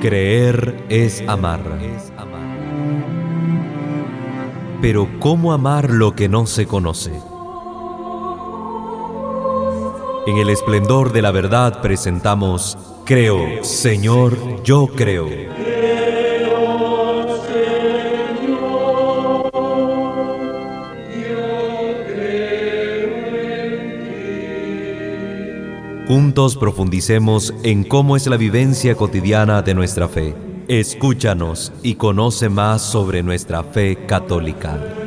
Creer es amar. Pero ¿cómo amar lo que no se conoce? En el esplendor de la verdad presentamos Creo, Señor, yo creo. Juntos profundicemos en cómo es la vivencia cotidiana de nuestra fe. Escúchanos y conoce más sobre nuestra fe católica.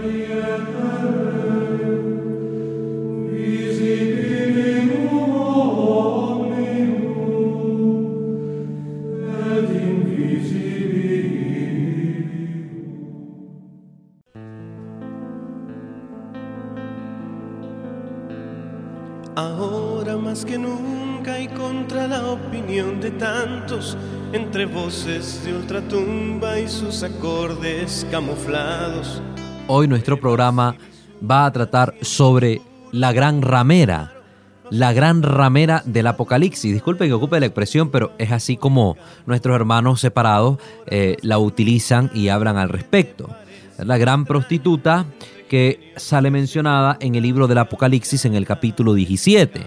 Hoy nuestro programa va a tratar sobre la gran ramera, la gran ramera del Apocalipsis. Disculpen que ocupe la expresión, pero es así como nuestros hermanos separados eh, la utilizan y hablan al respecto. La gran prostituta que sale mencionada en el libro del Apocalipsis en el capítulo 17.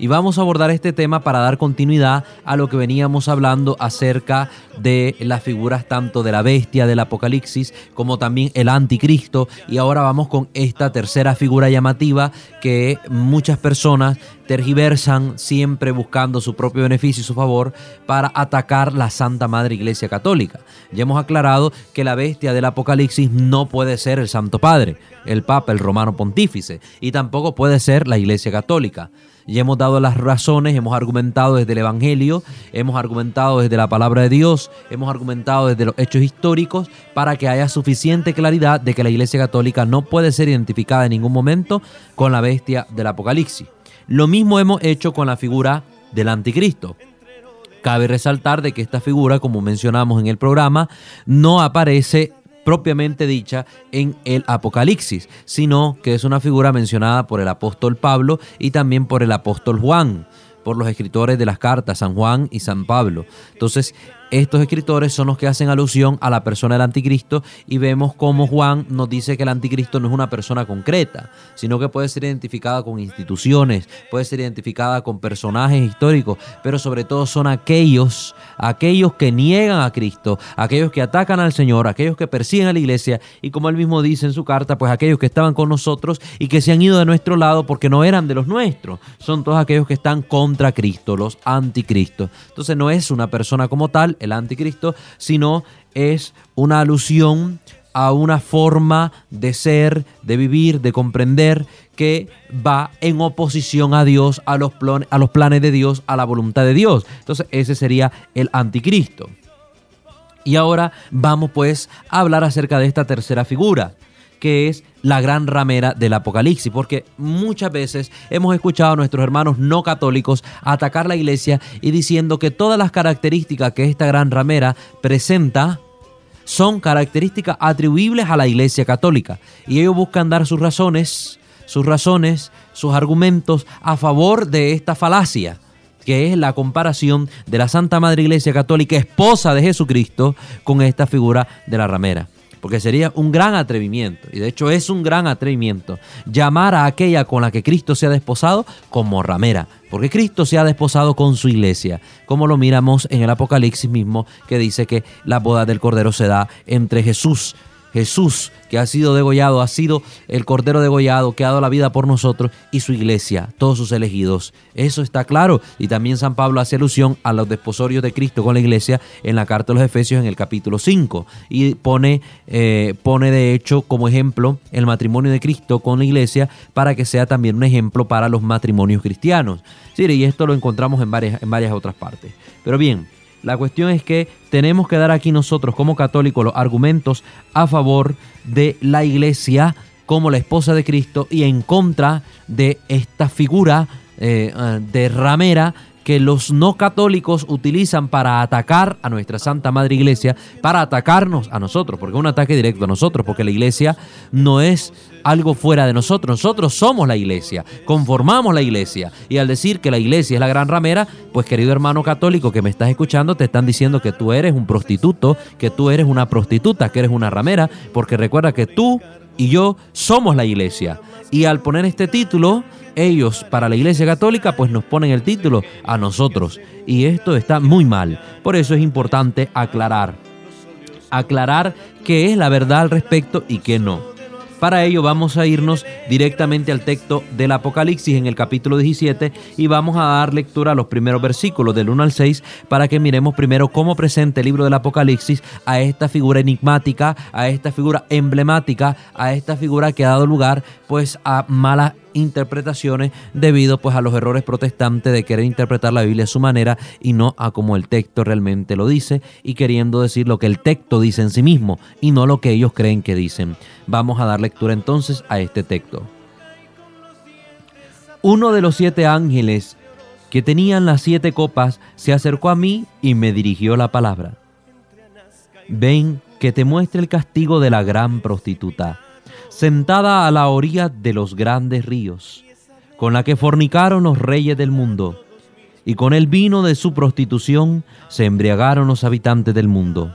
Y vamos a abordar este tema para dar continuidad a lo que veníamos hablando acerca de las figuras tanto de la bestia del Apocalipsis como también el anticristo. Y ahora vamos con esta tercera figura llamativa que muchas personas tergiversan siempre buscando su propio beneficio y su favor para atacar la Santa Madre Iglesia Católica. Ya hemos aclarado que la bestia del Apocalipsis no puede ser el Santo Padre, el Papa, el Romano Pontífice, y tampoco puede ser la Iglesia Católica. Ya hemos dado las razones, hemos argumentado desde el Evangelio, hemos argumentado desde la palabra de Dios, hemos argumentado desde los hechos históricos para que haya suficiente claridad de que la Iglesia Católica no puede ser identificada en ningún momento con la bestia del Apocalipsis. Lo mismo hemos hecho con la figura del anticristo. Cabe resaltar de que esta figura, como mencionamos en el programa, no aparece propiamente dicha en el Apocalipsis, sino que es una figura mencionada por el apóstol Pablo y también por el apóstol Juan, por los escritores de las cartas, San Juan y San Pablo. Entonces, estos escritores son los que hacen alusión a la persona del anticristo y vemos cómo Juan nos dice que el anticristo no es una persona concreta, sino que puede ser identificada con instituciones, puede ser identificada con personajes históricos, pero sobre todo son aquellos, aquellos que niegan a Cristo, aquellos que atacan al Señor, aquellos que persiguen a la iglesia y como él mismo dice en su carta, pues aquellos que estaban con nosotros y que se han ido de nuestro lado porque no eran de los nuestros, son todos aquellos que están contra Cristo, los anticristos. Entonces no es una persona como tal, el anticristo, sino es una alusión a una forma de ser, de vivir, de comprender que va en oposición a Dios, a los, a los planes de Dios, a la voluntad de Dios. Entonces ese sería el anticristo. Y ahora vamos pues a hablar acerca de esta tercera figura, que es la gran ramera del Apocalipsis, porque muchas veces hemos escuchado a nuestros hermanos no católicos atacar la iglesia y diciendo que todas las características que esta gran ramera presenta son características atribuibles a la iglesia católica. Y ellos buscan dar sus razones, sus razones, sus argumentos a favor de esta falacia que es la comparación de la Santa Madre Iglesia Católica, esposa de Jesucristo, con esta figura de la ramera porque sería un gran atrevimiento, y de hecho es un gran atrevimiento, llamar a aquella con la que Cristo se ha desposado como ramera, porque Cristo se ha desposado con su iglesia, como lo miramos en el Apocalipsis mismo, que dice que la boda del Cordero se da entre Jesús, Jesús, que ha sido degollado, ha sido el Cordero degollado, que ha dado la vida por nosotros, y su iglesia, todos sus elegidos. Eso está claro. Y también San Pablo hace alusión a los desposorios de Cristo con la iglesia en la carta de los Efesios en el capítulo 5. Y pone, eh, pone de hecho como ejemplo el matrimonio de Cristo con la iglesia para que sea también un ejemplo para los matrimonios cristianos. Sí, y esto lo encontramos en varias, en varias otras partes. Pero bien, la cuestión es que tenemos que dar aquí nosotros como católicos los argumentos a favor de la iglesia como la esposa de Cristo y en contra de esta figura eh, de ramera que los no católicos utilizan para atacar a nuestra Santa Madre Iglesia, para atacarnos a nosotros, porque es un ataque directo a nosotros, porque la Iglesia no es algo fuera de nosotros, nosotros somos la Iglesia, conformamos la Iglesia. Y al decir que la Iglesia es la gran ramera, pues querido hermano católico que me estás escuchando, te están diciendo que tú eres un prostituto, que tú eres una prostituta, que eres una ramera, porque recuerda que tú y yo somos la Iglesia. Y al poner este título, ellos para la Iglesia Católica pues nos ponen el título a nosotros y esto está muy mal. Por eso es importante aclarar, aclarar qué es la verdad al respecto y qué no. Para ello vamos a irnos directamente al texto del Apocalipsis en el capítulo 17 y vamos a dar lectura a los primeros versículos del 1 al 6 para que miremos primero cómo presenta el libro del Apocalipsis a esta figura enigmática, a esta figura emblemática, a esta figura que ha dado lugar pues a malas interpretaciones debido pues a los errores protestantes de querer interpretar la Biblia a su manera y no a como el texto realmente lo dice y queriendo decir lo que el texto dice en sí mismo y no lo que ellos creen que dicen. Vamos a dar lectura entonces a este texto. Uno de los siete ángeles que tenían las siete copas se acercó a mí y me dirigió la palabra. Ven que te muestre el castigo de la gran prostituta sentada a la orilla de los grandes ríos, con la que fornicaron los reyes del mundo, y con el vino de su prostitución se embriagaron los habitantes del mundo.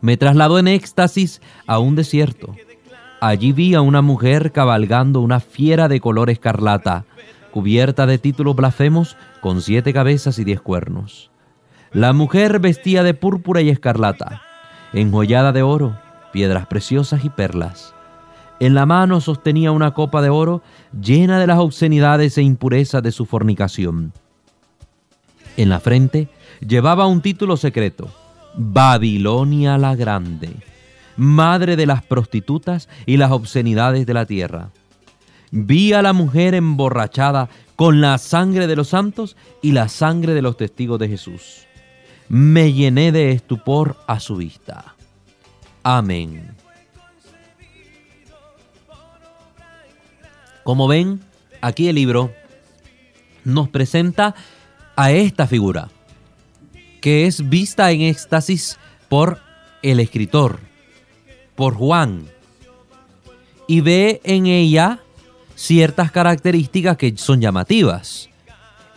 Me trasladó en éxtasis a un desierto. Allí vi a una mujer cabalgando una fiera de color escarlata, cubierta de títulos blasfemos, con siete cabezas y diez cuernos. La mujer vestía de púrpura y escarlata, enjollada de oro, piedras preciosas y perlas. En la mano sostenía una copa de oro llena de las obscenidades e impurezas de su fornicación. En la frente llevaba un título secreto, Babilonia la Grande, madre de las prostitutas y las obscenidades de la tierra. Vi a la mujer emborrachada con la sangre de los santos y la sangre de los testigos de Jesús. Me llené de estupor a su vista. Amén. Como ven, aquí el libro nos presenta a esta figura, que es vista en éxtasis por el escritor, por Juan, y ve en ella ciertas características que son llamativas.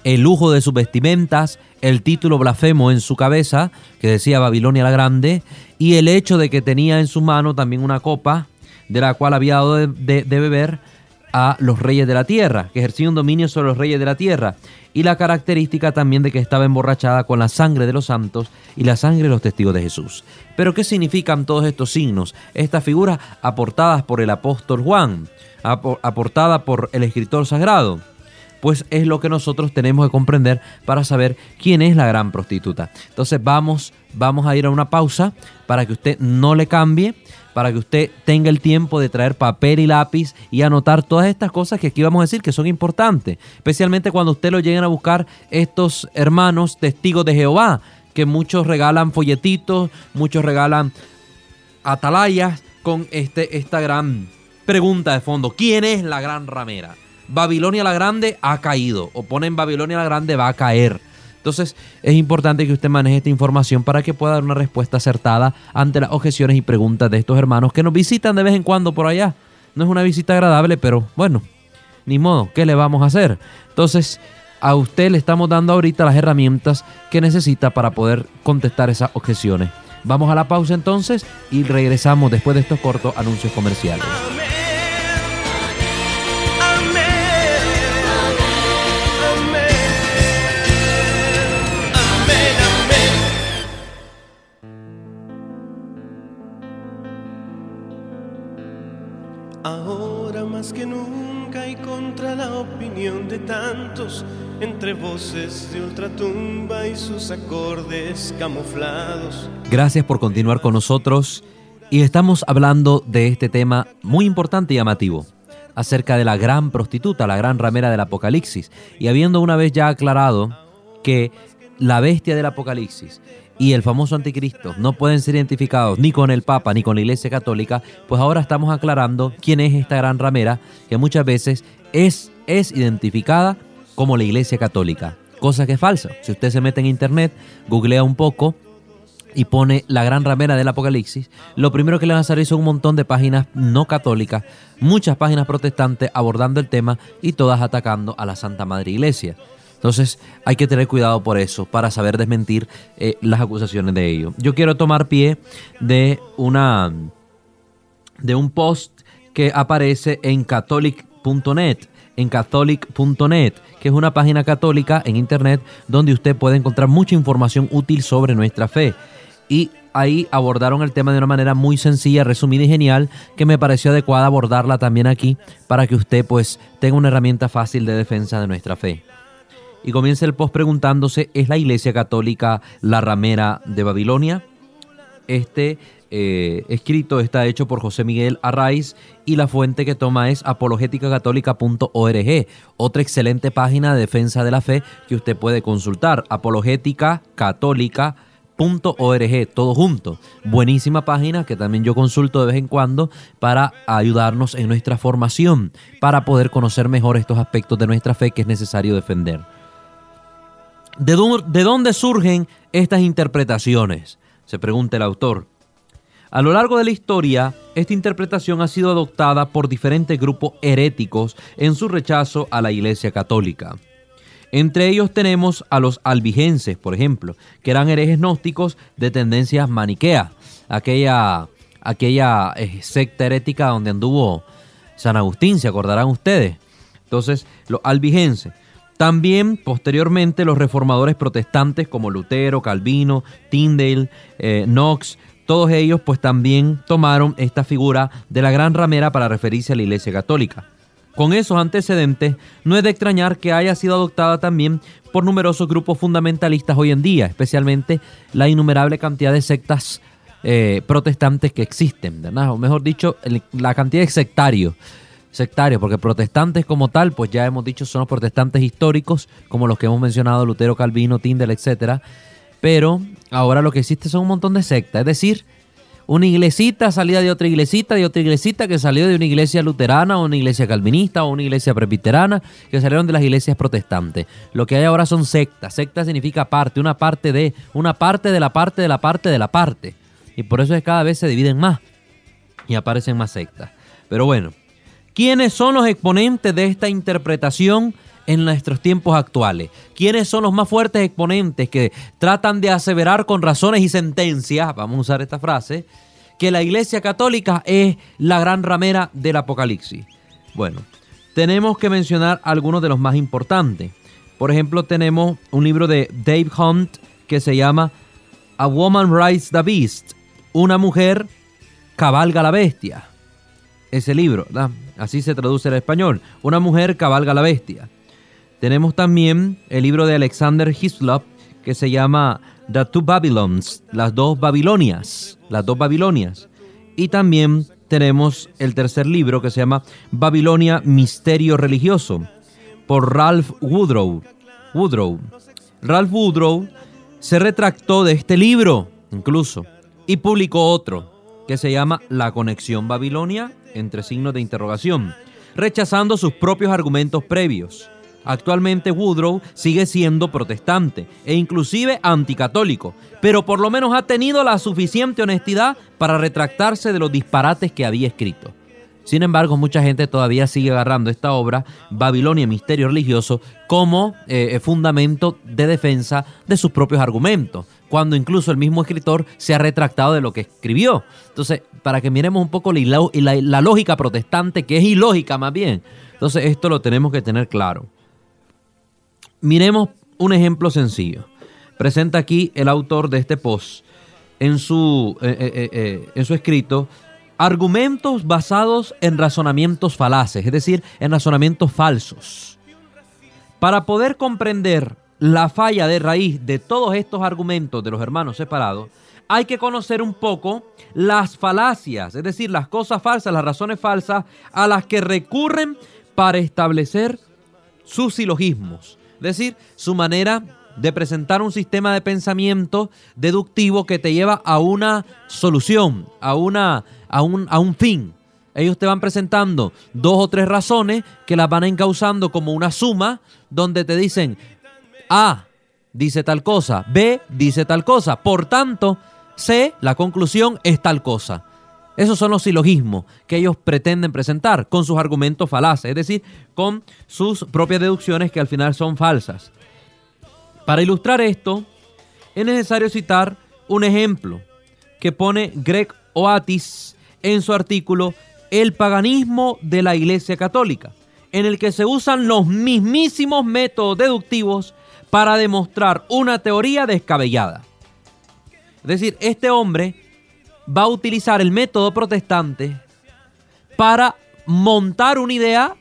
El lujo de sus vestimentas, el título blasfemo en su cabeza, que decía Babilonia la Grande, y el hecho de que tenía en su mano también una copa de la cual había dado de, beber a los reyes de la tierra, que ejercía un dominio sobre los reyes de la tierra, y la característica también de que estaba emborrachada con la sangre de los santos y la sangre de los testigos de Jesús. Pero ¿qué significan todos estos signos? Estas figuras aportadas por el apóstol Juan, aportada por el escritor sagrado pues es lo que nosotros tenemos que comprender para saber quién es la gran prostituta. Entonces vamos, vamos a ir a una pausa para que usted no le cambie, para que usted tenga el tiempo de traer papel y lápiz y anotar todas estas cosas que aquí vamos a decir que son importantes, especialmente cuando usted lo lleguen a buscar estos hermanos testigos de Jehová, que muchos regalan folletitos, muchos regalan atalayas con este, esta gran pregunta de fondo, ¿quién es la gran ramera? Babilonia la Grande ha caído, o ponen Babilonia la Grande va a caer. Entonces es importante que usted maneje esta información para que pueda dar una respuesta acertada ante las objeciones y preguntas de estos hermanos que nos visitan de vez en cuando por allá. No es una visita agradable, pero bueno, ni modo, ¿qué le vamos a hacer? Entonces, a usted le estamos dando ahorita las herramientas que necesita para poder contestar esas objeciones. Vamos a la pausa entonces y regresamos después de estos cortos anuncios comerciales. Entre voces de ultratumba y sus acordes camuflados. Gracias por continuar con nosotros y estamos hablando de este tema muy importante y llamativo acerca de la gran prostituta, la gran ramera del Apocalipsis. Y habiendo una vez ya aclarado que la bestia del Apocalipsis y el famoso anticristo no pueden ser identificados ni con el Papa ni con la Iglesia Católica, pues ahora estamos aclarando quién es esta gran ramera que muchas veces es, es identificada como la Iglesia Católica. cosa que es falsa. Si usted se mete en internet, googlea un poco y pone la gran ramera del Apocalipsis, lo primero que le van a salir son un montón de páginas no católicas, muchas páginas protestantes abordando el tema y todas atacando a la Santa Madre Iglesia. Entonces hay que tener cuidado por eso, para saber desmentir eh, las acusaciones de ello. Yo quiero tomar pie de una de un post que aparece en catholic.net, en catholic.net, que es una página católica en internet donde usted puede encontrar mucha información útil sobre nuestra fe y ahí abordaron el tema de una manera muy sencilla, resumida y genial, que me pareció adecuada abordarla también aquí para que usted pues tenga una herramienta fácil de defensa de nuestra fe. Y comienza el post preguntándose, ¿es la Iglesia Católica la ramera de Babilonia? Este eh, escrito está hecho por José Miguel Arraiz y la fuente que toma es apologéticacatólica.org, otra excelente página de defensa de la fe que usted puede consultar, apologética católica .org, todo junto. Buenísima página que también yo consulto de vez en cuando para ayudarnos en nuestra formación, para poder conocer mejor estos aspectos de nuestra fe que es necesario defender. ¿De, de dónde surgen estas interpretaciones? Se pregunta el autor. A lo largo de la historia, esta interpretación ha sido adoptada por diferentes grupos heréticos en su rechazo a la Iglesia Católica. Entre ellos tenemos a los albigenses, por ejemplo, que eran herejes gnósticos de tendencias maniqueas, aquella, aquella eh, secta herética donde anduvo San Agustín, se acordarán ustedes. Entonces, los albigenses. También, posteriormente, los reformadores protestantes como Lutero, Calvino, Tyndale, eh, Knox, todos ellos pues también tomaron esta figura de la gran ramera para referirse a la Iglesia Católica. Con esos antecedentes, no es de extrañar que haya sido adoptada también por numerosos grupos fundamentalistas hoy en día, especialmente la innumerable cantidad de sectas eh, protestantes que existen, ¿verdad? O mejor dicho, la cantidad de sectarios. Sectarios, porque protestantes como tal, pues ya hemos dicho, son los protestantes históricos, como los que hemos mencionado, Lutero, Calvino, Tyndale, etc. Pero ahora lo que existe son un montón de sectas, es decir, una iglesita salida de otra iglesita, de otra iglesita que salió de una iglesia luterana o una iglesia calvinista o una iglesia presbiterana que salieron de las iglesias protestantes. Lo que hay ahora son sectas. Secta significa parte, una parte de, una parte de la parte de la parte de la parte. Y por eso es que cada vez se dividen más y aparecen más sectas. Pero bueno, ¿quiénes son los exponentes de esta interpretación? En nuestros tiempos actuales? ¿Quiénes son los más fuertes exponentes que tratan de aseverar con razones y sentencias, vamos a usar esta frase, que la Iglesia Católica es la gran ramera del Apocalipsis? Bueno, tenemos que mencionar algunos de los más importantes. Por ejemplo, tenemos un libro de Dave Hunt que se llama A Woman Rides the Beast, una mujer cabalga la bestia. Ese libro, así se traduce al español, una mujer cabalga la bestia. Tenemos también el libro de Alexander Hislop que se llama The Two Babylons, las dos Babilonias, las dos Babilonias. Y también tenemos el tercer libro que se llama Babilonia, Misterio Religioso, por Ralph Woodrow. Woodrow. Ralph Woodrow se retractó de este libro, incluso, y publicó otro que se llama La Conexión Babilonia, entre signos de interrogación, rechazando sus propios argumentos previos. Actualmente Woodrow sigue siendo protestante e inclusive anticatólico, pero por lo menos ha tenido la suficiente honestidad para retractarse de los disparates que había escrito. Sin embargo, mucha gente todavía sigue agarrando esta obra, Babilonia, Misterio Religioso, como eh, fundamento de defensa de sus propios argumentos, cuando incluso el mismo escritor se ha retractado de lo que escribió. Entonces, para que miremos un poco la, la lógica protestante, que es ilógica más bien. Entonces, esto lo tenemos que tener claro. Miremos un ejemplo sencillo. Presenta aquí el autor de este post en su, eh, eh, eh, en su escrito argumentos basados en razonamientos falaces, es decir, en razonamientos falsos. Para poder comprender la falla de raíz de todos estos argumentos de los hermanos separados, hay que conocer un poco las falacias, es decir, las cosas falsas, las razones falsas a las que recurren para establecer sus silogismos, decir, su manera de presentar un sistema de pensamiento deductivo que te lleva a una solución, a, una, a, un, a un fin. Ellos te van presentando dos o tres razones que las van encauzando como una suma donde te dicen, A dice tal cosa, B dice tal cosa. Por tanto, C, la conclusión es tal cosa. Esos son los silogismos que ellos pretenden presentar con sus argumentos falaces, es decir, con sus propias deducciones que al final son falsas. Para ilustrar esto, es necesario citar un ejemplo que pone Greg Oatis en su artículo El paganismo de la Iglesia Católica, en el que se usan los mismísimos métodos deductivos para demostrar una teoría descabellada. Es decir, este hombre va a utilizar el método protestante para montar una idea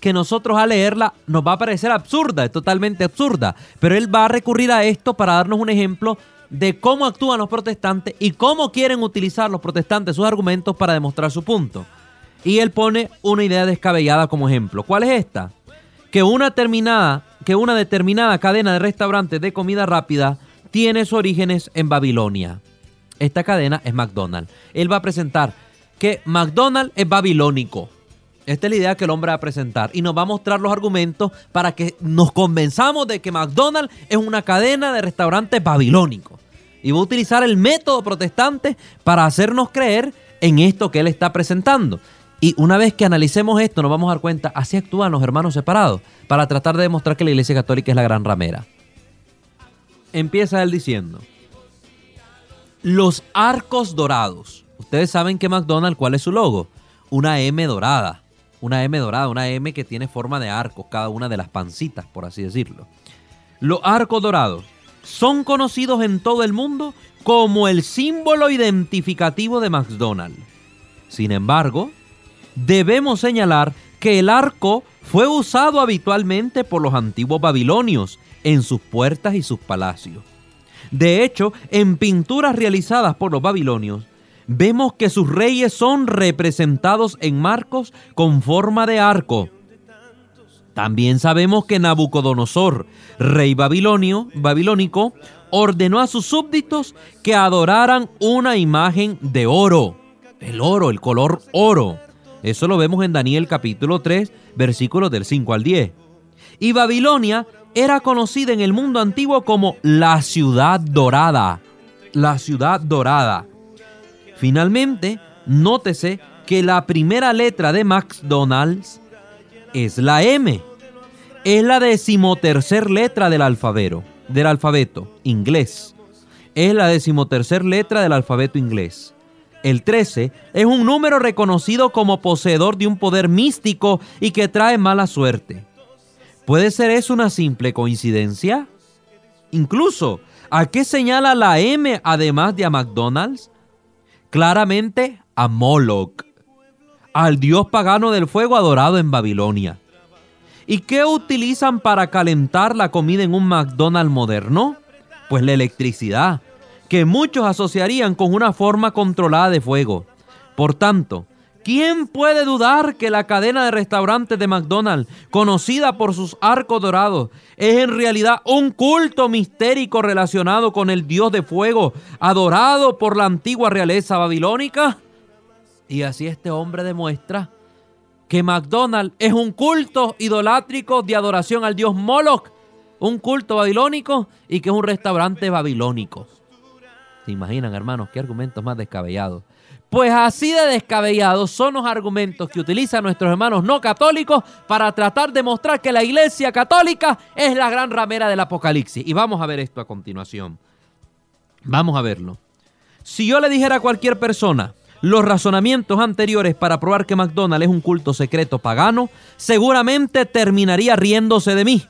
que nosotros al leerla nos va a parecer absurda, es totalmente absurda, pero él va a recurrir a esto para darnos un ejemplo de cómo actúan los protestantes y cómo quieren utilizar los protestantes sus argumentos para demostrar su punto. Y él pone una idea descabellada como ejemplo. ¿Cuál es esta? Que una, terminada, que una determinada cadena de restaurantes de comida rápida tiene sus orígenes en Babilonia. Esta cadena es McDonald's. Él va a presentar que McDonald's es babilónico. Esta es la idea que el hombre va a presentar y nos va a mostrar los argumentos para que nos convenzamos de que McDonald's es una cadena de restaurantes babilónicos. Y va a utilizar el método protestante para hacernos creer en esto que él está presentando. Y una vez que analicemos esto, nos vamos a dar cuenta, así actúan los hermanos separados, para tratar de demostrar que la Iglesia Católica es la gran ramera. Empieza él diciendo, los arcos dorados. Ustedes saben que McDonald's, ¿cuál es su logo? Una M dorada una M dorada, una M que tiene forma de arcos, cada una de las pancitas, por así decirlo. Los arcos dorados son conocidos en todo el mundo como el símbolo identificativo de McDonald's. Sin embargo, debemos señalar que el arco fue usado habitualmente por los antiguos babilonios en sus puertas y sus palacios. De hecho, en pinturas realizadas por los babilonios, vemos que sus reyes son representados en marcos con forma de arco. También sabemos que Nabucodonosor, rey babilonio, babilónico, ordenó a sus súbditos que adoraran una imagen de oro. El oro, el color oro. Eso lo vemos en Daniel capítulo 3, versículos del 5 al 10. Y Babilonia era conocida en el mundo antiguo como la ciudad dorada. La ciudad dorada. Finalmente, nótese que la primera letra de McDonald's es la M. Es la decimotercer letra del alfabeto, del alfabeto inglés. Es la decimotercer letra del alfabeto inglés. El 13 es un número reconocido como poseedor de un poder místico y que trae mala suerte. ¿Puede ser eso una simple coincidencia? Incluso, ¿a qué señala la M además de a McDonald's? claramente a Moloch, al dios pagano del fuego adorado en Babilonia. ¿Y qué utilizan para calentar la comida en un McDonald's moderno? Pues la electricidad, que muchos asociarían con una forma controlada de fuego. Por tanto, ¿Quién puede dudar que la cadena de restaurantes de McDonald's, conocida por sus arcos dorados, es en realidad un culto mistérico relacionado con el dios de fuego, adorado por la antigua realeza babilónica? Y así este hombre demuestra que McDonald's es un culto idolátrico de adoración al dios Moloch, un culto babilónico y que es un restaurante babilónico. ¿Se imaginan, hermanos, qué argumentos más descabellados? Pues así de descabellados son los argumentos que utilizan nuestros hermanos no católicos para tratar de mostrar que la iglesia católica es la gran ramera del Apocalipsis. Y vamos a ver esto a continuación. Vamos a verlo. Si yo le dijera a cualquier persona los razonamientos anteriores para probar que McDonald's es un culto secreto pagano, seguramente terminaría riéndose de mí.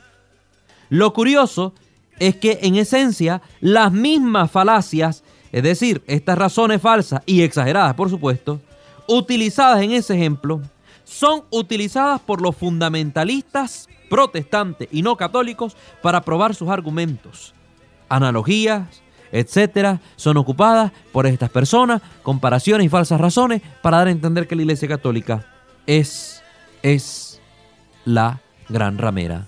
Lo curioso es que en esencia las mismas falacias es decir, estas razones falsas y exageradas, por supuesto, utilizadas en ese ejemplo, son utilizadas por los fundamentalistas protestantes y no católicos para probar sus argumentos. Analogías, etcétera, son ocupadas por estas personas, comparaciones y falsas razones para dar a entender que la Iglesia Católica es, es la gran ramera.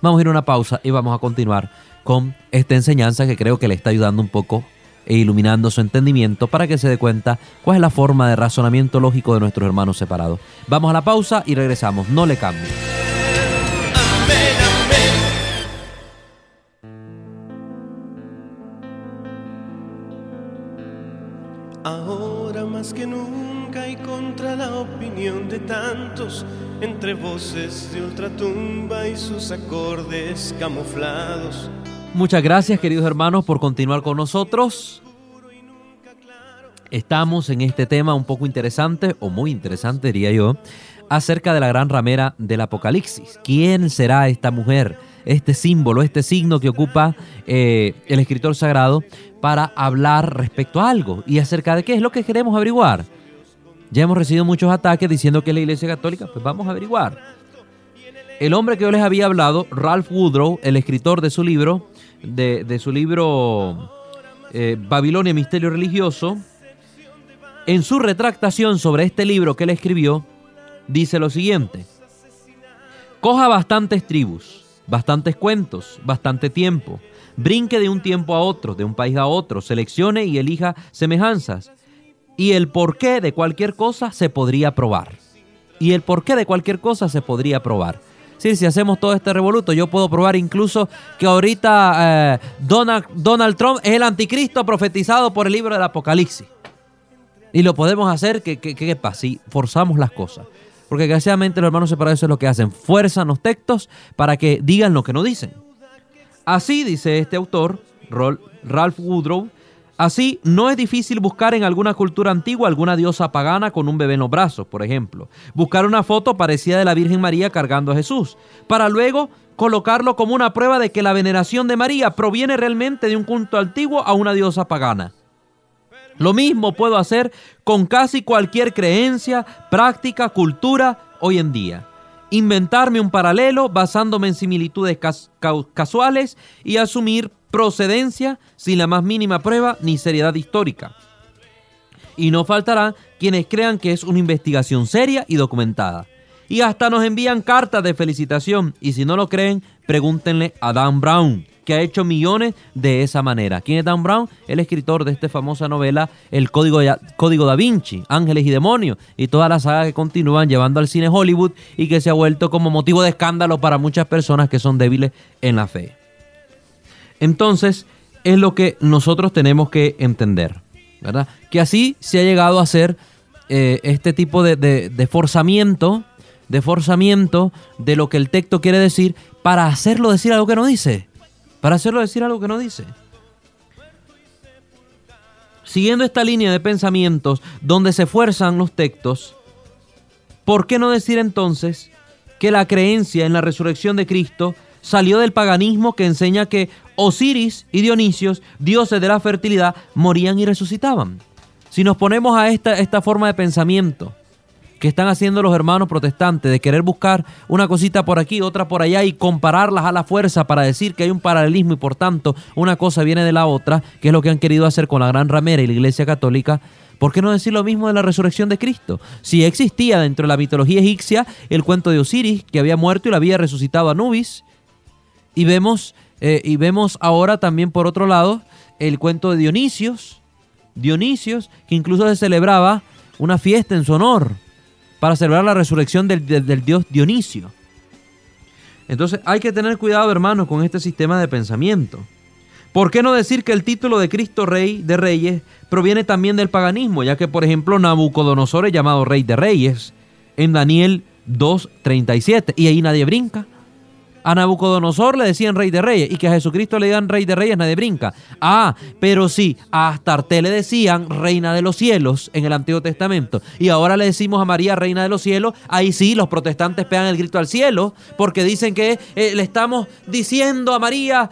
Vamos a ir a una pausa y vamos a continuar con esta enseñanza que creo que le está ayudando un poco e iluminando su entendimiento para que se dé cuenta cuál es la forma de razonamiento lógico de nuestros hermanos separados. Vamos a la pausa y regresamos, no le cambien. Ahora más que nunca y contra la opinión de tantos, entre voces de ultratumba y sus acordes camuflados. Muchas gracias queridos hermanos por continuar con nosotros. Estamos en este tema un poco interesante, o muy interesante diría yo, acerca de la gran ramera del Apocalipsis. ¿Quién será esta mujer? Este símbolo, este signo que ocupa eh, el escritor sagrado para hablar respecto a algo y acerca de qué es lo que queremos averiguar. Ya hemos recibido muchos ataques diciendo que es la Iglesia Católica, pues vamos a averiguar. El hombre que yo les había hablado, Ralph Woodrow, el escritor de su libro, de, su libro eh, Babilonia, Misterio Religioso, en su retractación sobre este libro que él escribió, dice lo siguiente. Coja bastantes tribus, bastantes cuentos, bastante tiempo. Brinque de un tiempo a otro, de un país a otro, seleccione y elija semejanzas. Y el porqué de cualquier cosa se podría probar. Y el porqué de cualquier cosa se podría probar. Sí, si hacemos todo este revoluto, yo puedo probar incluso que ahorita eh, Donald, Trump es el anticristo profetizado por el libro del Apocalipsis. Y lo podemos hacer, ¿qué, pasa? Si forzamos las cosas. Porque desgraciadamente los hermanos separados es lo que hacen. Fuerzan los textos para que digan lo que no dicen. Así, dice este autor, Ralph Woodrow, Así, no es difícil buscar en alguna cultura antigua alguna diosa pagana con un bebé en los brazos, por ejemplo. Buscar una foto parecida de la Virgen María cargando a Jesús, para luego colocarlo como una prueba de que la veneración de María proviene realmente de un culto antiguo a una diosa pagana. Lo mismo puedo hacer con casi cualquier creencia, práctica, cultura hoy en día. Inventarme un paralelo basándome en similitudes casuales y asumir procedencia sin la más mínima prueba ni seriedad histórica. Y no faltará quienes crean que es una investigación seria y documentada. Y hasta nos envían cartas de felicitación. Y si no lo creen, pregúntenle a Dan Brown que ha hecho millones de esa manera. ¿Quién es Dan Brown? El escritor de esta famosa novela El Código, Código da Vinci, Ángeles y Demonios, y todas las sagas que continúan llevando al cine Hollywood y que se ha vuelto como motivo de escándalo para muchas personas que son débiles en la fe. Entonces, es lo que nosotros tenemos que entender, ¿verdad? Que así se ha llegado a hacer eh, este tipo de, forzamiento, de forzamiento de lo que el texto quiere decir para hacerlo decir algo que no dice para hacerlo decir algo que no dice. Siguiendo esta línea de pensamientos donde se fuerzan los textos, ¿por qué no decir entonces que la creencia en la resurrección de Cristo salió del paganismo que enseña que Osiris y Dionisios, dioses de la fertilidad, morían y resucitaban? Si nos ponemos a esta, esta forma de pensamiento, que están haciendo los hermanos protestantes de querer buscar una cosita por aquí, otra por allá y compararlas a la fuerza para decir que hay un paralelismo y por tanto una cosa viene de la otra, que es lo que han querido hacer con la Gran Ramera y la Iglesia Católica. ¿Por qué no decir lo mismo de la resurrección de Cristo? Si existía dentro de la mitología egipcia el cuento de Osiris, que había muerto y la había resucitado a Nubis, y vemos, eh, y vemos ahora también por otro lado el cuento de Dionisios, Dionisios, que incluso se celebraba una fiesta en su honor para celebrar la resurrección del, dios Dionisio. Entonces hay que tener cuidado, hermanos, con este sistema de pensamiento. ¿Por qué no decir que el título de Cristo Rey de Reyes proviene también del paganismo? Ya que, por ejemplo, Nabucodonosor es llamado Rey de Reyes en Daniel 2.37 y ahí nadie brinca. A Nabucodonosor le decían rey de reyes y que a Jesucristo le digan rey de reyes nadie brinca. Ah, pero sí, a Astarte le decían reina de los cielos en el Antiguo Testamento y ahora le decimos a María reina de los cielos, ahí sí los protestantes pegan el grito al cielo porque dicen que eh, le estamos diciendo a María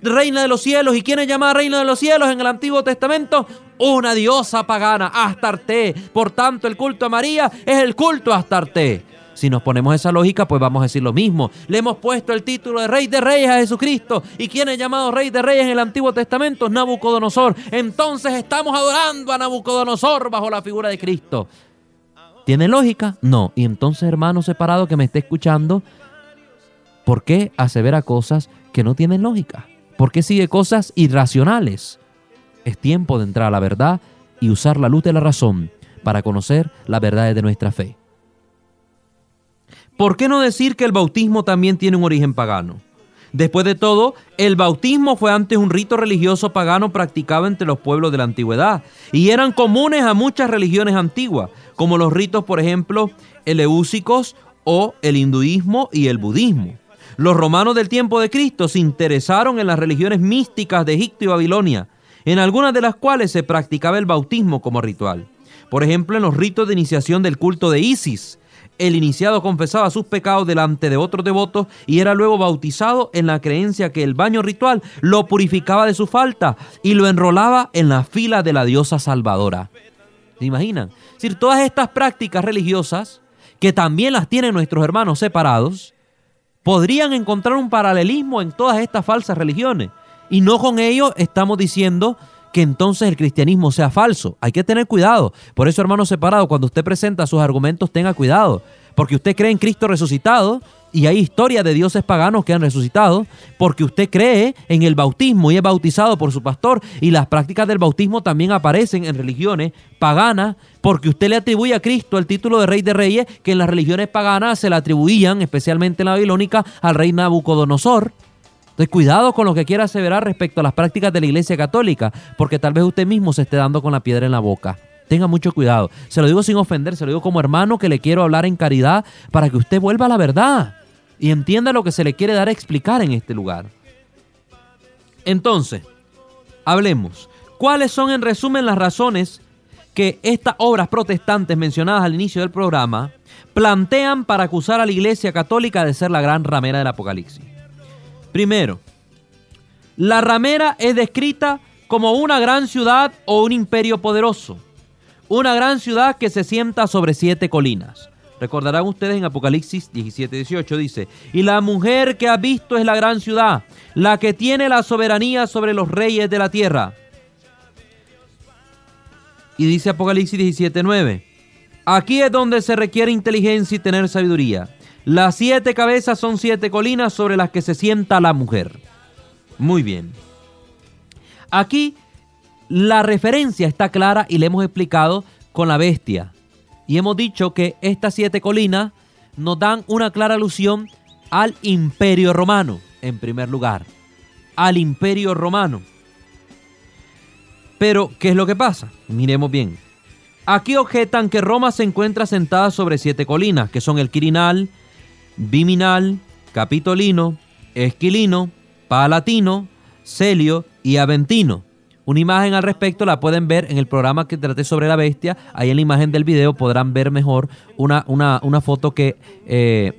reina de los cielos y quién es llamada reina de los cielos en el Antiguo Testamento una diosa pagana, Astarte. Por tanto, el culto a María es el culto a Astarte. Si nos ponemos esa lógica, pues vamos a decir lo mismo. Le hemos puesto el título de Rey de Reyes a Jesucristo. ¿Y quién es llamado Rey de Reyes en el Antiguo Testamento? Nabucodonosor. Entonces estamos adorando a Nabucodonosor bajo la figura de Cristo. ¿Tiene lógica? No. Y entonces, hermano separado que me esté escuchando, ¿por qué asevera cosas que no tienen lógica? ¿Por qué sigue cosas irracionales? Es tiempo de entrar a la verdad y usar la luz de la razón para conocer la verdad de nuestra fe. ¿Por qué no decir que el bautismo también tiene un origen pagano? Después de todo, el bautismo fue antes un rito religioso pagano practicado entre los pueblos de la antigüedad y eran comunes a muchas religiones antiguas, como los ritos, por ejemplo, eleúsicos o el hinduismo y el budismo. Los romanos del tiempo de Cristo se interesaron en las religiones místicas de Egipto y Babilonia, en algunas de las cuales se practicaba el bautismo como ritual. Por ejemplo, en los ritos de iniciación del culto de Isis, el iniciado confesaba sus pecados delante de otros devotos y era luego bautizado en la creencia que el baño ritual lo purificaba de su falta y lo enrolaba en la fila de la diosa salvadora. ¿Se imaginan? Es decir, todas estas prácticas religiosas, que también las tienen nuestros hermanos separados, podrían encontrar un paralelismo en todas estas falsas religiones. Y no con ello estamos diciendo que entonces el cristianismo sea falso. Hay que tener cuidado. Por eso, hermano separado, cuando usted presenta sus argumentos, tenga cuidado. Porque usted cree en Cristo resucitado y hay historia de dioses paganos que han resucitado, porque usted cree en el bautismo y es bautizado por su pastor y las prácticas del bautismo también aparecen en religiones paganas, porque usted le atribuye a Cristo el título de rey de reyes que en las religiones paganas se le atribuían, especialmente en la babilónica, al rey Nabucodonosor. Entonces, cuidado con lo que quiera aseverar respecto a las prácticas de la Iglesia Católica, porque tal vez usted mismo se esté dando con la piedra en la boca. Tenga mucho cuidado. Se lo digo sin ofender, se lo digo como hermano que le quiero hablar en caridad para que usted vuelva a la verdad y entienda lo que se le quiere dar a explicar en este lugar. Entonces, hablemos. ¿Cuáles son en resumen las razones que estas obras protestantes mencionadas al inicio del programa plantean para acusar a la Iglesia Católica de ser la gran ramera del Apocalipsis? Primero, la ramera es descrita como una gran ciudad o un imperio poderoso. Una gran ciudad que se sienta sobre siete colinas. Recordarán ustedes en Apocalipsis 17, 18 dice, y la mujer que ha visto es la gran ciudad, la que tiene la soberanía sobre los reyes de la tierra. Y dice Apocalipsis 17, 9, aquí es donde se requiere inteligencia y tener sabiduría. Las siete cabezas son siete colinas sobre las que se sienta la mujer. Muy bien. Aquí la referencia está clara y le hemos explicado con la bestia. Y hemos dicho que estas siete colinas nos dan una clara alusión al imperio romano, en primer lugar. Al imperio romano. Pero, ¿qué es lo que pasa? Miremos bien. Aquí objetan que Roma se encuentra sentada sobre siete colinas, que son el Quirinal, Viminal, Capitolino, Esquilino, Palatino, Celio y Aventino. Una imagen al respecto la pueden ver en el programa que traté sobre la bestia. Ahí en la imagen del video podrán ver mejor una, una, una foto que, eh,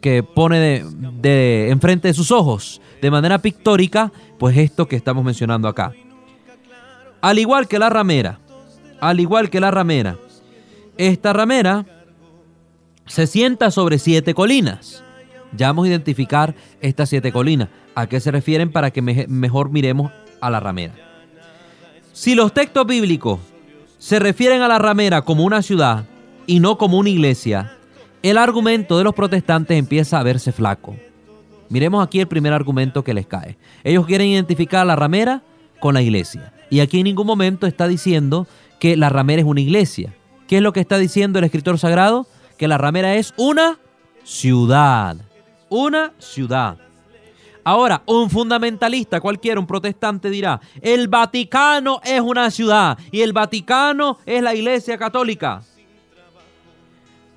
que pone de, de, enfrente de sus ojos de manera pictórica, pues esto que estamos mencionando acá. Al igual que la ramera, al igual que la ramera, esta ramera se sienta sobre siete colinas. Ya vamos a identificar estas siete colinas. ¿A qué se refieren para que mejor miremos a la ramera? Si los textos bíblicos se refieren a la ramera como una ciudad y no como una iglesia, el argumento de los protestantes empieza a verse flaco. Miremos aquí el primer argumento que les cae. Ellos quieren identificar a la ramera con la iglesia. Y aquí en ningún momento está diciendo que la ramera es una iglesia. ¿Qué es lo que está diciendo el escritor sagrado? Que la ramera es una ciudad. Una ciudad. Ahora, un fundamentalista cualquiera, un protestante dirá, el Vaticano es una ciudad y el Vaticano es la Iglesia Católica.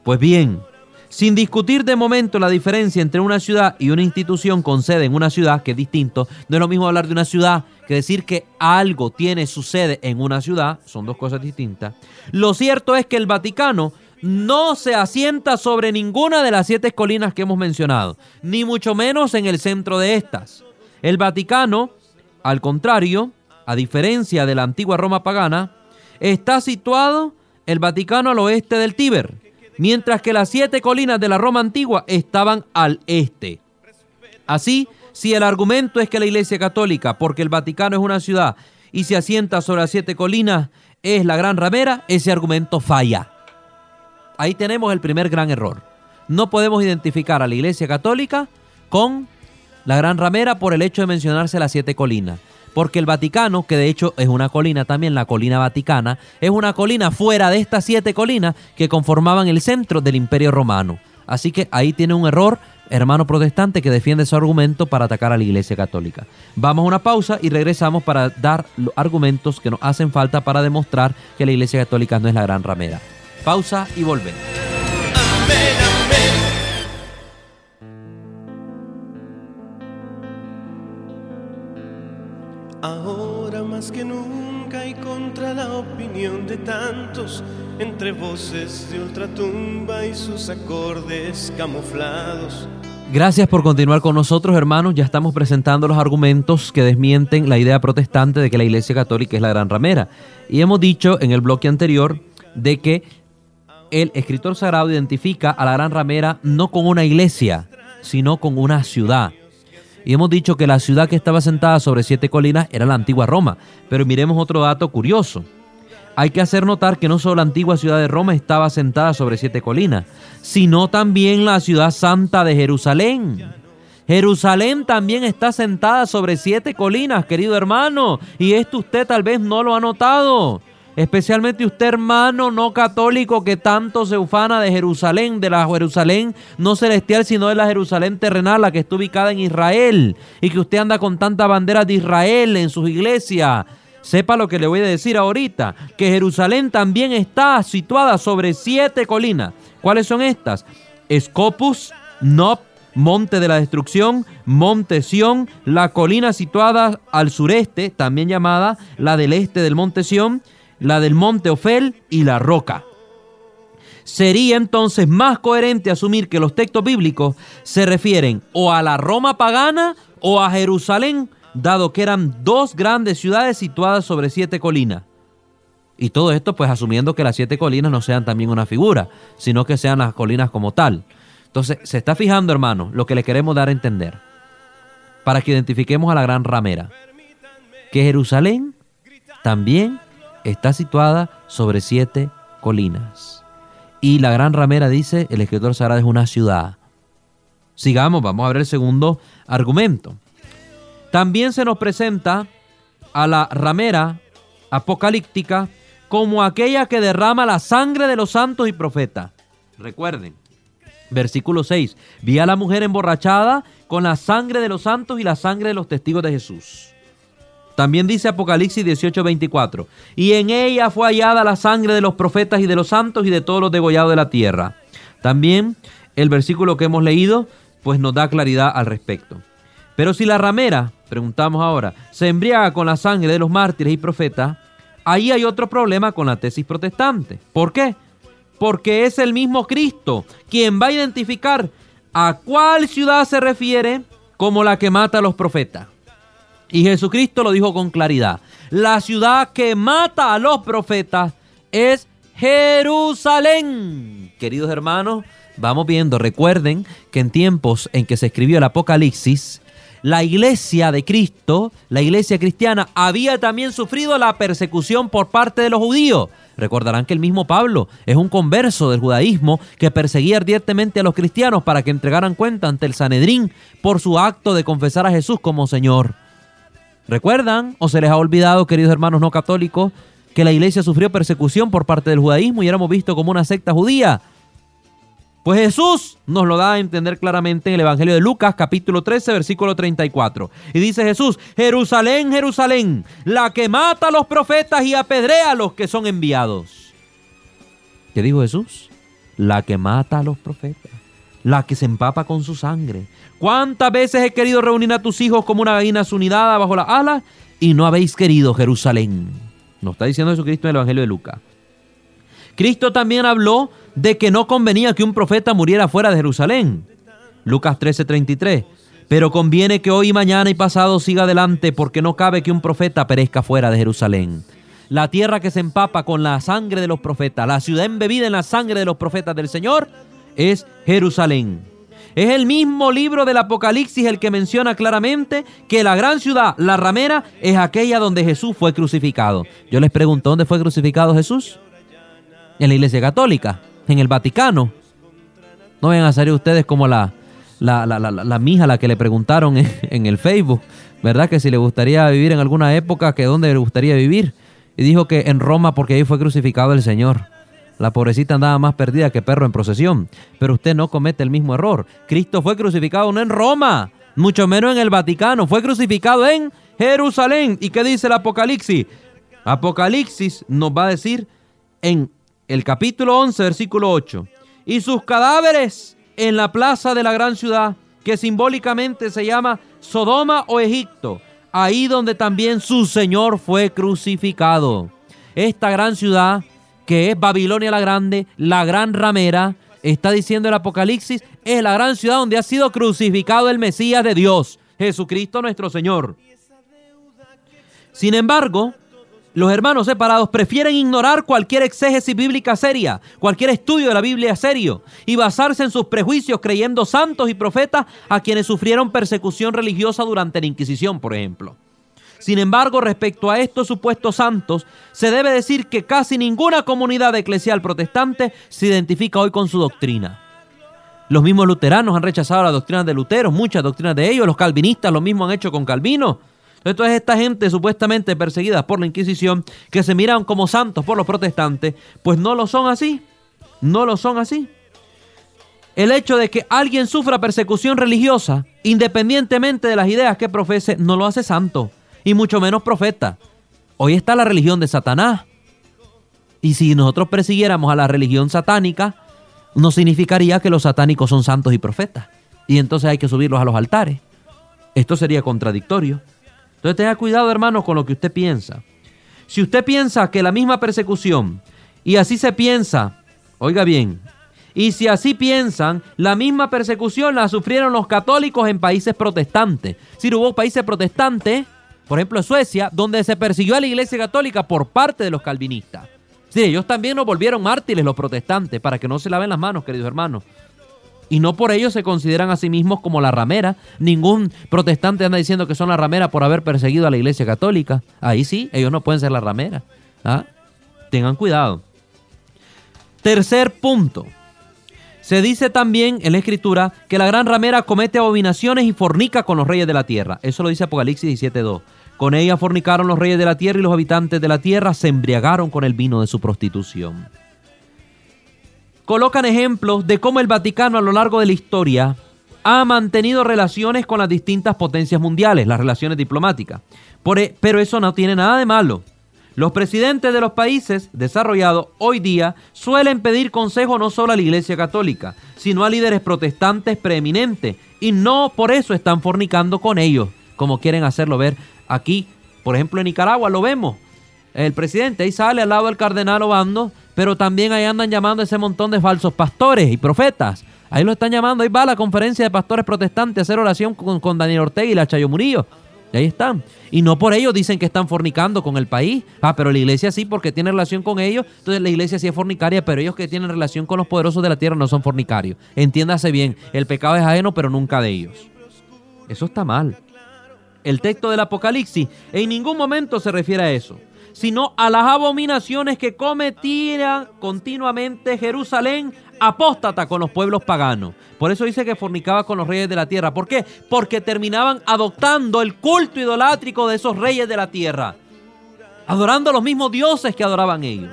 Pues bien, sin discutir de momento la diferencia entre una ciudad y una institución con sede en una ciudad, que es distinto, no es lo mismo hablar de una ciudad que decir que algo tiene su sede en una ciudad, son dos cosas distintas. Lo cierto es que el Vaticano no se asienta sobre ninguna de las siete colinas que hemos mencionado, ni mucho menos en el centro de estas. El Vaticano, al contrario, a diferencia de la antigua Roma pagana, está situado el Vaticano al oeste del Tíber, mientras que las siete colinas de la Roma antigua estaban al este. Así, si el argumento es que la Iglesia Católica, porque el Vaticano es una ciudad y se asienta sobre las siete colinas, es la gran ramera, ese argumento falla. Ahí tenemos el primer gran error. No podemos identificar a la Iglesia Católica con la Gran Ramera por el hecho de mencionarse las siete colinas. Porque el Vaticano, que de hecho es una colina también, la colina vaticana, es una colina fuera de estas siete colinas que conformaban el centro del Imperio Romano. Así que ahí tiene un error hermano protestante que defiende su argumento para atacar a la Iglesia Católica. Vamos a una pausa y regresamos para dar los argumentos que nos hacen falta para demostrar que la Iglesia Católica no es la gran ramera. Pausa y volvemos. Ahora más que nunca y contra la opinión de tantos, entre voces de ultratumba y sus acordes camuflados. Gracias por continuar con nosotros, hermanos. Ya estamos presentando los argumentos que desmienten la idea protestante de que la Iglesia Católica es la gran ramera. Y hemos dicho en el bloque anterior de que el escritor sagrado identifica a la gran ramera no con una iglesia, sino con una ciudad. Y hemos dicho que la ciudad que estaba sentada sobre siete colinas era la antigua Roma. Pero miremos otro dato curioso. Hay que hacer notar que no solo la antigua ciudad de Roma estaba sentada sobre siete colinas, sino también la ciudad santa de Jerusalén. Jerusalén también está sentada sobre siete colinas, querido hermano, y esto usted tal vez no lo ha notado. Especialmente usted, hermano no católico, que tanto se ufana de Jerusalén, de la Jerusalén no celestial, sino de la Jerusalén terrenal, la que está ubicada en Israel, y que usted anda con tantas banderas de Israel en sus iglesias. Sepa lo que le voy a decir ahorita, que Jerusalén también está situada sobre siete colinas. ¿Cuáles son estas? Escopus, Nob, Monte de la Destrucción, Monte Sión, la colina situada al sureste, también llamada la del este del Monte Sión, la del monte Ofel y la roca. Sería entonces más coherente asumir que los textos bíblicos se refieren o a la Roma pagana o a Jerusalén, dado que eran dos grandes ciudades situadas sobre siete colinas. Y todo esto pues asumiendo que las siete colinas no sean también una figura, sino que sean las colinas como tal. Entonces, se está fijando, hermano, lo que le queremos dar a entender, para que identifiquemos a la gran ramera, que Jerusalén también está situada sobre siete colinas. Y la gran ramera dice, el escritor sagrado es una ciudad. Sigamos, vamos a ver el segundo argumento. También se nos presenta a la ramera apocalíptica como aquella que derrama la sangre de los santos y profetas. Recuerden, versículo 6, vi a la mujer emborrachada con la sangre de los santos y la sangre de los testigos de Jesús. También dice Apocalipsis 18:24, y en ella fue hallada la sangre de los profetas y de los santos y de todos los degollados de la tierra. También el versículo que hemos leído pues nos da claridad al respecto. Pero si la ramera, preguntamos ahora, se embriaga con la sangre de los mártires y profetas, ahí hay otro problema con la tesis protestante. ¿Por qué? Porque es el mismo Cristo quien va a identificar a cuál ciudad se refiere como la que mata a los profetas. Y Jesucristo lo dijo con claridad. La ciudad que mata a los profetas es Jerusalén. Queridos hermanos, vamos viendo, recuerden que en tiempos en que se escribió el Apocalipsis, la iglesia de Cristo, la iglesia cristiana, había también sufrido la persecución por parte de los judíos. Recordarán que el mismo Pablo es un converso del judaísmo que perseguía ardientemente a los cristianos para que entregaran cuenta ante el Sanedrín por su acto de confesar a Jesús como Señor. ¿Recuerdan o se les ha olvidado, queridos hermanos no católicos, que la iglesia sufrió persecución por parte del judaísmo y éramos vistos como una secta judía? Pues Jesús nos lo da a entender claramente en el Evangelio de Lucas capítulo 13 versículo 34. Y dice Jesús, Jerusalén, Jerusalén, la que mata a los profetas y apedrea a los que son enviados. ¿Qué dijo Jesús? La que mata a los profetas, la que se empapa con su sangre. ¿Cuántas veces he querido reunir a tus hijos como una gallina unidad bajo la ala y no habéis querido Jerusalén? Nos está diciendo Jesucristo en el Evangelio de Lucas. Cristo también habló de que no convenía que un profeta muriera fuera de Jerusalén. Lucas 13:33. Pero conviene que hoy, mañana y pasado siga adelante, porque no cabe que un profeta perezca fuera de Jerusalén. La tierra que se empapa con la sangre de los profetas, la ciudad embebida en la sangre de los profetas del Señor, es Jerusalén. Es el mismo libro del Apocalipsis el que menciona claramente que la gran ciudad, la ramera, es aquella donde Jesús fue crucificado. Yo les pregunto, ¿dónde fue crucificado Jesús? En la iglesia católica en el Vaticano. No vayan a salir ustedes como la, la, la, la, mija a la que le preguntaron en, el Facebook, ¿verdad? Que si le gustaría vivir en alguna época, que dónde le gustaría vivir. Y dijo que en Roma porque ahí fue crucificado el Señor. La pobrecita andaba más perdida que perro en procesión. Pero usted no comete el mismo error. Cristo fue crucificado no en Roma, mucho menos en el Vaticano. Fue crucificado en Jerusalén. ¿Y qué dice el Apocalipsis? Apocalipsis nos va a decir en el capítulo 11, versículo 8. Y sus cadáveres en la plaza de la gran ciudad, que simbólicamente se llama Sodoma o Egipto, ahí donde también su Señor fue crucificado. Esta gran ciudad que es Babilonia la Grande, la gran ramera, está diciendo el Apocalipsis, es la gran ciudad donde ha sido crucificado el Mesías de Dios, Jesucristo nuestro Señor. Sin embargo, los hermanos separados prefieren ignorar cualquier exégesis bíblica seria, cualquier estudio de la Biblia serio, y basarse en sus prejuicios creyendo santos y profetas a quienes sufrieron persecución religiosa durante la Inquisición, por ejemplo. Sin embargo, respecto a estos supuestos santos, se debe decir que casi ninguna comunidad eclesial protestante se identifica hoy con su doctrina. Los mismos luteranos han rechazado la doctrina de Lutero, muchas doctrinas de ellos, los calvinistas lo mismo han hecho con Calvino. Entonces esta gente supuestamente perseguida por la Inquisición, que se miran como santos por los protestantes, pues no lo son así, no lo son así. El hecho de que alguien sufra persecución religiosa, independientemente de las ideas que profese, no lo hace santo y mucho menos profeta. Hoy está la religión de Satanás. Y si nosotros persiguiéramos a la religión satánica, no significaría que los satánicos son santos y profetas. Y entonces hay que subirlos a los altares. Esto sería contradictorio. Entonces tenga cuidado, hermanos, con lo que usted piensa. Si usted piensa que la misma persecución, y así se piensa, oiga bien, y si así piensan, la misma persecución la sufrieron los católicos en países protestantes. Si hubo países protestantes por ejemplo, Suecia, donde se persiguió a la Iglesia Católica por parte de los calvinistas. Sí, ellos también nos volvieron mártires los protestantes, para que no se laven las manos, queridos hermanos. Y no por ello se consideran a sí mismos como la ramera. Ningún protestante anda diciendo que son la ramera por haber perseguido a la Iglesia Católica. Ahí sí, ellos no pueden ser la ramera. ¿ah? Tengan cuidado. Tercer punto. Se dice también en la escritura que la gran ramera comete abominaciones y fornica con los reyes de la tierra. Eso lo dice Apocalipsis 17.2. Con ella fornicaron los reyes de la tierra y los habitantes de la tierra se embriagaron con el vino de su prostitución. Colocan ejemplos de cómo el Vaticano a lo largo de la historia ha mantenido relaciones con las distintas potencias mundiales, las relaciones diplomáticas. E, pero eso no tiene nada de malo. Los presidentes de los países desarrollados hoy día suelen pedir consejo no solo a la Iglesia Católica, sino a líderes protestantes preeminentes, y no por eso están fornicando con ellos, como quieren hacerlo ver Aquí, por ejemplo, en Nicaragua lo vemos. El presidente ahí sale al lado del cardenal Obando, pero también ahí andan llamando ese montón de falsos pastores y profetas. Ahí lo están llamando, ahí va a la conferencia de pastores protestantes a hacer oración con, Daniel Ortega y la Chayo Murillo. Y ahí están. Y no por ello dicen que están fornicando con el país. Ah, pero la iglesia sí, porque tiene relación con ellos. Entonces la iglesia sí es fornicaria, pero ellos que tienen relación con los poderosos de la tierra no son fornicarios. Entiéndase bien, el pecado es ajeno, pero nunca de ellos. Eso está mal el texto del Apocalipsis en ningún momento se refiere a eso, sino a las abominaciones que cometía continuamente Jerusalén apóstata con los pueblos paganos. Por eso dice que fornicaba con los reyes de la tierra. ¿Por qué? Porque terminaban adoptando el culto idolátrico de esos reyes de la tierra, adorando a los mismos dioses que adoraban ellos.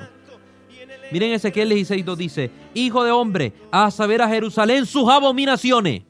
Miren Ezequiel 16.2 dice, Hijo de hombre, a saber a Jerusalén sus abominaciones.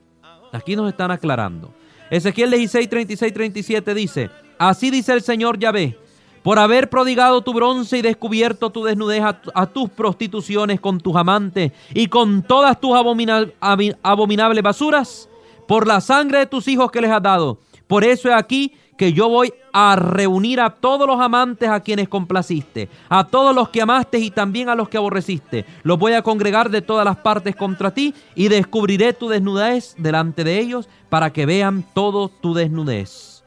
Aquí nos están aclarando. Ezequiel 16, 36, 37 dice, así dice el Señor Yahvé, por haber prodigado tu bronce y descubierto tu desnudez a, tus prostituciones con tus amantes y con todas tus abominables basuras, por la sangre de tus hijos que les has dado. Por eso es aquí que yo voy a reunir a todos los amantes a quienes complaciste, a todos los que amaste y también a los que aborreciste. Los voy a congregar de todas las partes contra ti y descubriré tu desnudez delante de ellos para que vean todo tu desnudez.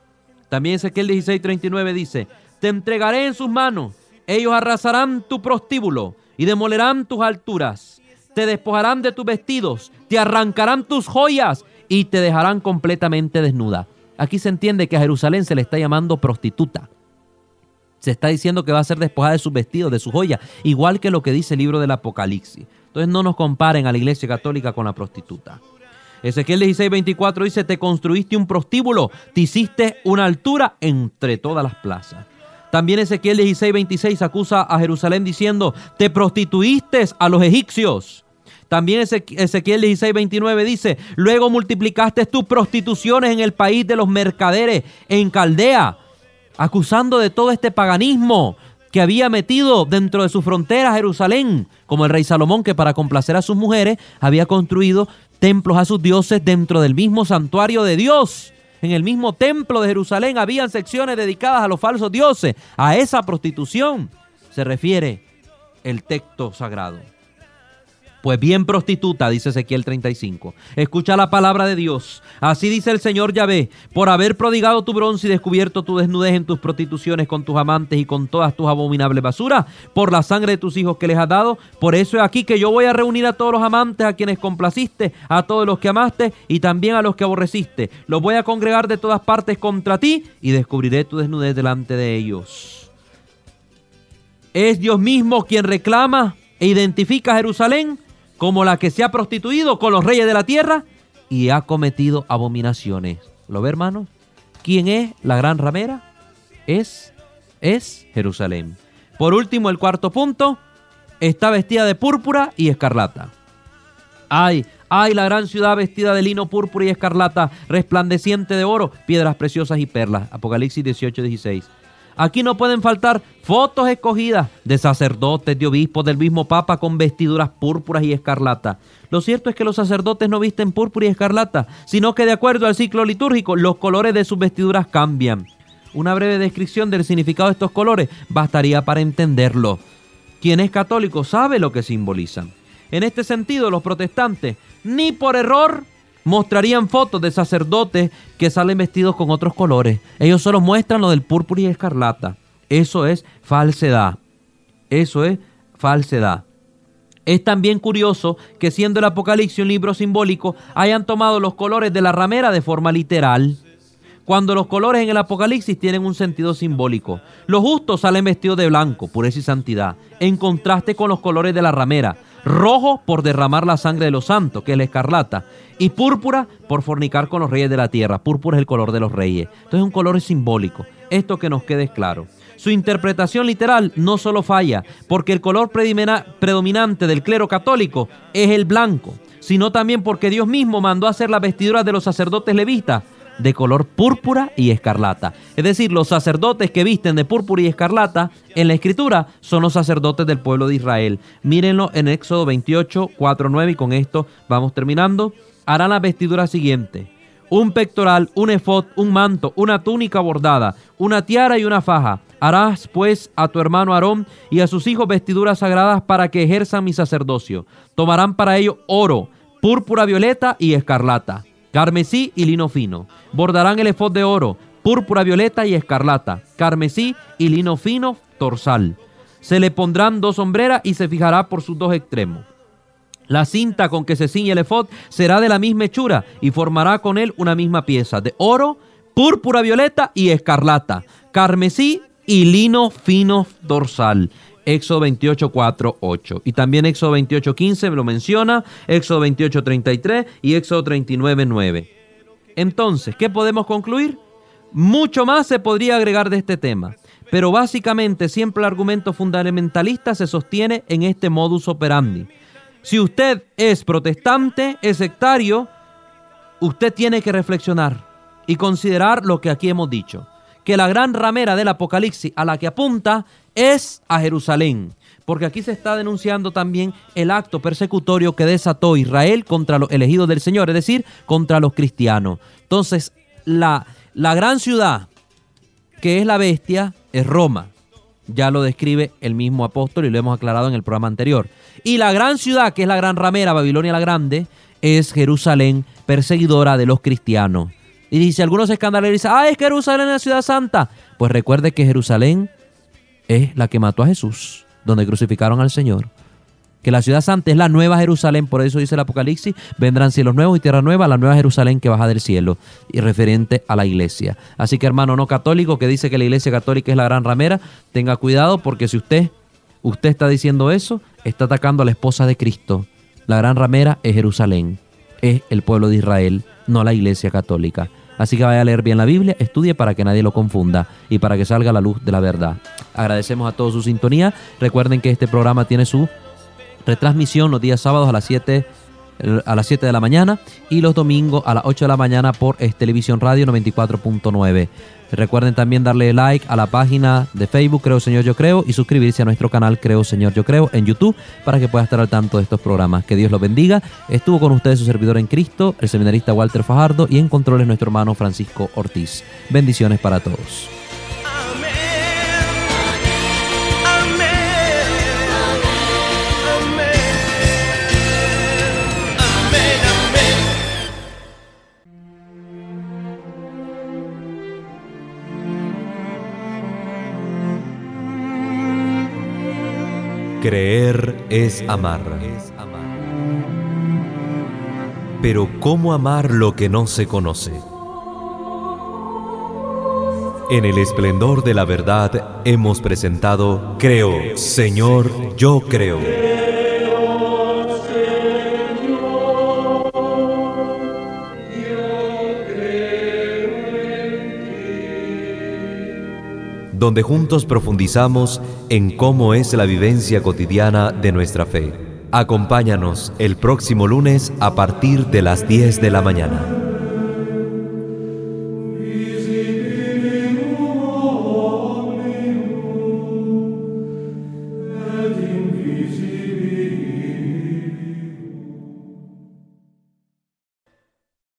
También Ezequiel 16:39 dice, te entregaré en sus manos, ellos arrasarán tu prostíbulo y demolerán tus alturas, te despojarán de tus vestidos, te arrancarán tus joyas y te dejarán completamente desnuda. Aquí se entiende que a Jerusalén se le está llamando prostituta. Se está diciendo que va a ser despojada de sus vestidos, de sus joyas, igual que lo que dice el libro del Apocalipsis. Entonces no nos comparen a la iglesia católica con la prostituta. Ezequiel 16, 24 dice, te construiste un prostíbulo, te hiciste una altura entre todas las plazas. También Ezequiel 16, 26 acusa a Jerusalén diciendo, te prostituiste a los egipcios. También Ezequiel 16, 29 dice, luego multiplicaste tus prostituciones en el país de los mercaderes, en Caldea, acusando de todo este paganismo que había metido dentro de su frontera Jerusalén, como el rey Salomón, que para complacer a sus mujeres había construido templos a sus dioses dentro del mismo santuario de Dios. En el mismo templo de Jerusalén habían secciones dedicadas a los falsos dioses. A esa prostitución se refiere el texto sagrado. Pues bien prostituta, dice Ezequiel 35. Escucha la palabra de Dios. Así dice el Señor Yahvé, por haber prodigado tu bronce y descubierto tu desnudez en tus prostituciones con tus amantes y con todas tus abominables basuras, por la sangre de tus hijos que les has dado. Por eso es aquí que yo voy a reunir a todos los amantes a quienes complaciste, a todos los que amaste y también a los que aborreciste. Los voy a congregar de todas partes contra ti y descubriré tu desnudez delante de ellos. Es Dios mismo quien reclama e identifica a Jerusalén como la que se ha prostituido con los reyes de la tierra y ha cometido abominaciones. ¿Lo ve, hermanos? ¿Quién es la gran ramera? Es, es Jerusalén. Por último, el cuarto punto, está vestida de púrpura y escarlata. Ay, ay, la gran ciudad vestida de lino púrpura y escarlata, resplandeciente de oro, piedras preciosas y perlas. Apocalipsis 18, 16. Aquí no pueden faltar fotos escogidas de sacerdotes, de obispos, del mismo Papa con vestiduras púrpuras y escarlata. Lo cierto es que los sacerdotes no visten púrpura y escarlata, sino que de acuerdo al ciclo litúrgico los colores de sus vestiduras cambian. Una breve descripción del significado de estos colores bastaría para entenderlo. Quien es católico sabe lo que simbolizan. En este sentido, los protestantes, ni por error, mostrarían fotos de sacerdotes que salen vestidos con otros colores. Ellos solo muestran lo del púrpura y escarlata. Eso es falsedad. Eso es falsedad. Es también curioso que siendo el Apocalipsis un libro simbólico, hayan tomado los colores de la ramera de forma literal. Cuando los colores en el Apocalipsis tienen un sentido simbólico. Los justos salen vestidos de blanco, pureza y santidad, en contraste con los colores de la ramera, rojo por derramar la sangre de los santos, que es la escarlata, y púrpura por fornicar con los reyes de la tierra. Púrpura es el color de los reyes. Entonces es un color simbólico. Esto que nos quede claro. Su interpretación literal no solo falla, porque el color predominante del clero católico es el blanco, sino también porque Dios mismo mandó hacer las vestiduras de los sacerdotes levitas de color púrpura y escarlata. Es decir, los sacerdotes que visten de púrpura y escarlata en la escritura son los sacerdotes del pueblo de Israel. Mírenlo en Éxodo 28, 4, 9 y con esto vamos terminando. Harán la vestidura siguiente. Un pectoral, un efod, un manto, una túnica bordada, una tiara y una faja. Harás pues a tu hermano Aarón y a sus hijos vestiduras sagradas para que ejerzan mi sacerdocio. Tomarán para ello oro, púrpura violeta y escarlata carmesí y lino fino. Bordarán el efod de oro, púrpura violeta y escarlata, carmesí y lino fino torsal. Se le pondrán dos sombreras y se fijará por sus dos extremos. La cinta con que se ciñe el efod será de la misma hechura y formará con él una misma pieza de oro, púrpura violeta y escarlata, carmesí y lino fino dorsal. Éxodo 28, 4, 8. Y también Éxodo 28, 15 lo menciona, Éxodo 28, 33 y Éxodo 39, 9. Entonces, ¿qué podemos concluir? Mucho más se podría agregar de este tema, pero básicamente siempre el argumento fundamentalista se sostiene en este modus operandi. Si usted es protestante, es sectario, usted tiene que reflexionar y considerar lo que aquí hemos dicho, que la gran ramera del Apocalipsis a la que apunta es a Jerusalén. Porque aquí se está denunciando también el acto persecutorio que desató Israel contra los elegidos del Señor, es decir, contra los cristianos. Entonces, la, la gran ciudad que es la bestia es Roma. Ya lo describe el mismo apóstol y lo hemos aclarado en el programa anterior. Y la gran ciudad, que es la gran ramera, Babilonia la Grande, es Jerusalén, perseguidora de los cristianos. Y dice, algunos escandalizan, ah, es Jerusalén la ciudad santa. Pues recuerde que Jerusalén es la que mató a Jesús, donde crucificaron al Señor. Que la ciudad santa es la nueva Jerusalén, por eso dice el Apocalipsis, vendrán cielos nuevos y tierra nueva, la nueva Jerusalén que baja del cielo, y referente a la iglesia. Así que hermano no católico que dice que la iglesia católica es la gran ramera, tenga cuidado porque si usted, usted está diciendo eso, está atacando a la esposa de Cristo. La gran ramera es Jerusalén, es el pueblo de Israel, no la iglesia católica. Así que vaya a leer bien la Biblia, estudie para que nadie lo confunda y para que salga la luz de la verdad. Agradecemos a todos su sintonía. Recuerden que este programa tiene su retransmisión los días sábados a las 7 a las 7 de la mañana y los domingos a las 8 de la mañana por Televisión Radio 94.9. Recuerden también darle like a la página de Facebook Creo Señor Yo Creo y suscribirse a nuestro canal Creo Señor Yo Creo en YouTube para que pueda estar al tanto de estos programas. Que Dios los bendiga. Estuvo con ustedes su servidor en Cristo, el seminarista Walter Fajardo y en controles nuestro hermano Francisco Ortiz. Bendiciones para todos. Creer es amar. Pero ¿cómo amar lo que no se conoce? En el esplendor de la verdad hemos presentado Creo, Señor, yo creo. Donde juntos profundizamos en cómo es la vivencia cotidiana de nuestra fe. Acompáñanos el próximo lunes a partir de las 10 de la mañana.